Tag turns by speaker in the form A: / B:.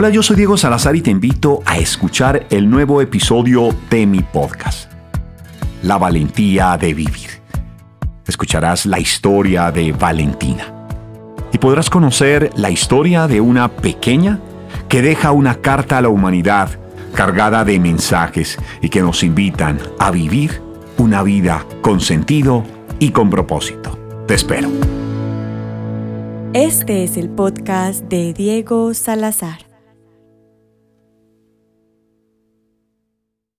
A: Hola, yo soy Diego Salazar y te invito a escuchar el nuevo episodio de mi podcast, La valentía de vivir. Escucharás la historia de Valentina y podrás conocer la historia de una pequeña que deja una carta a la humanidad cargada de mensajes y que nos invitan a vivir una vida con sentido y con propósito. Te espero.
B: Este es el podcast de Diego Salazar.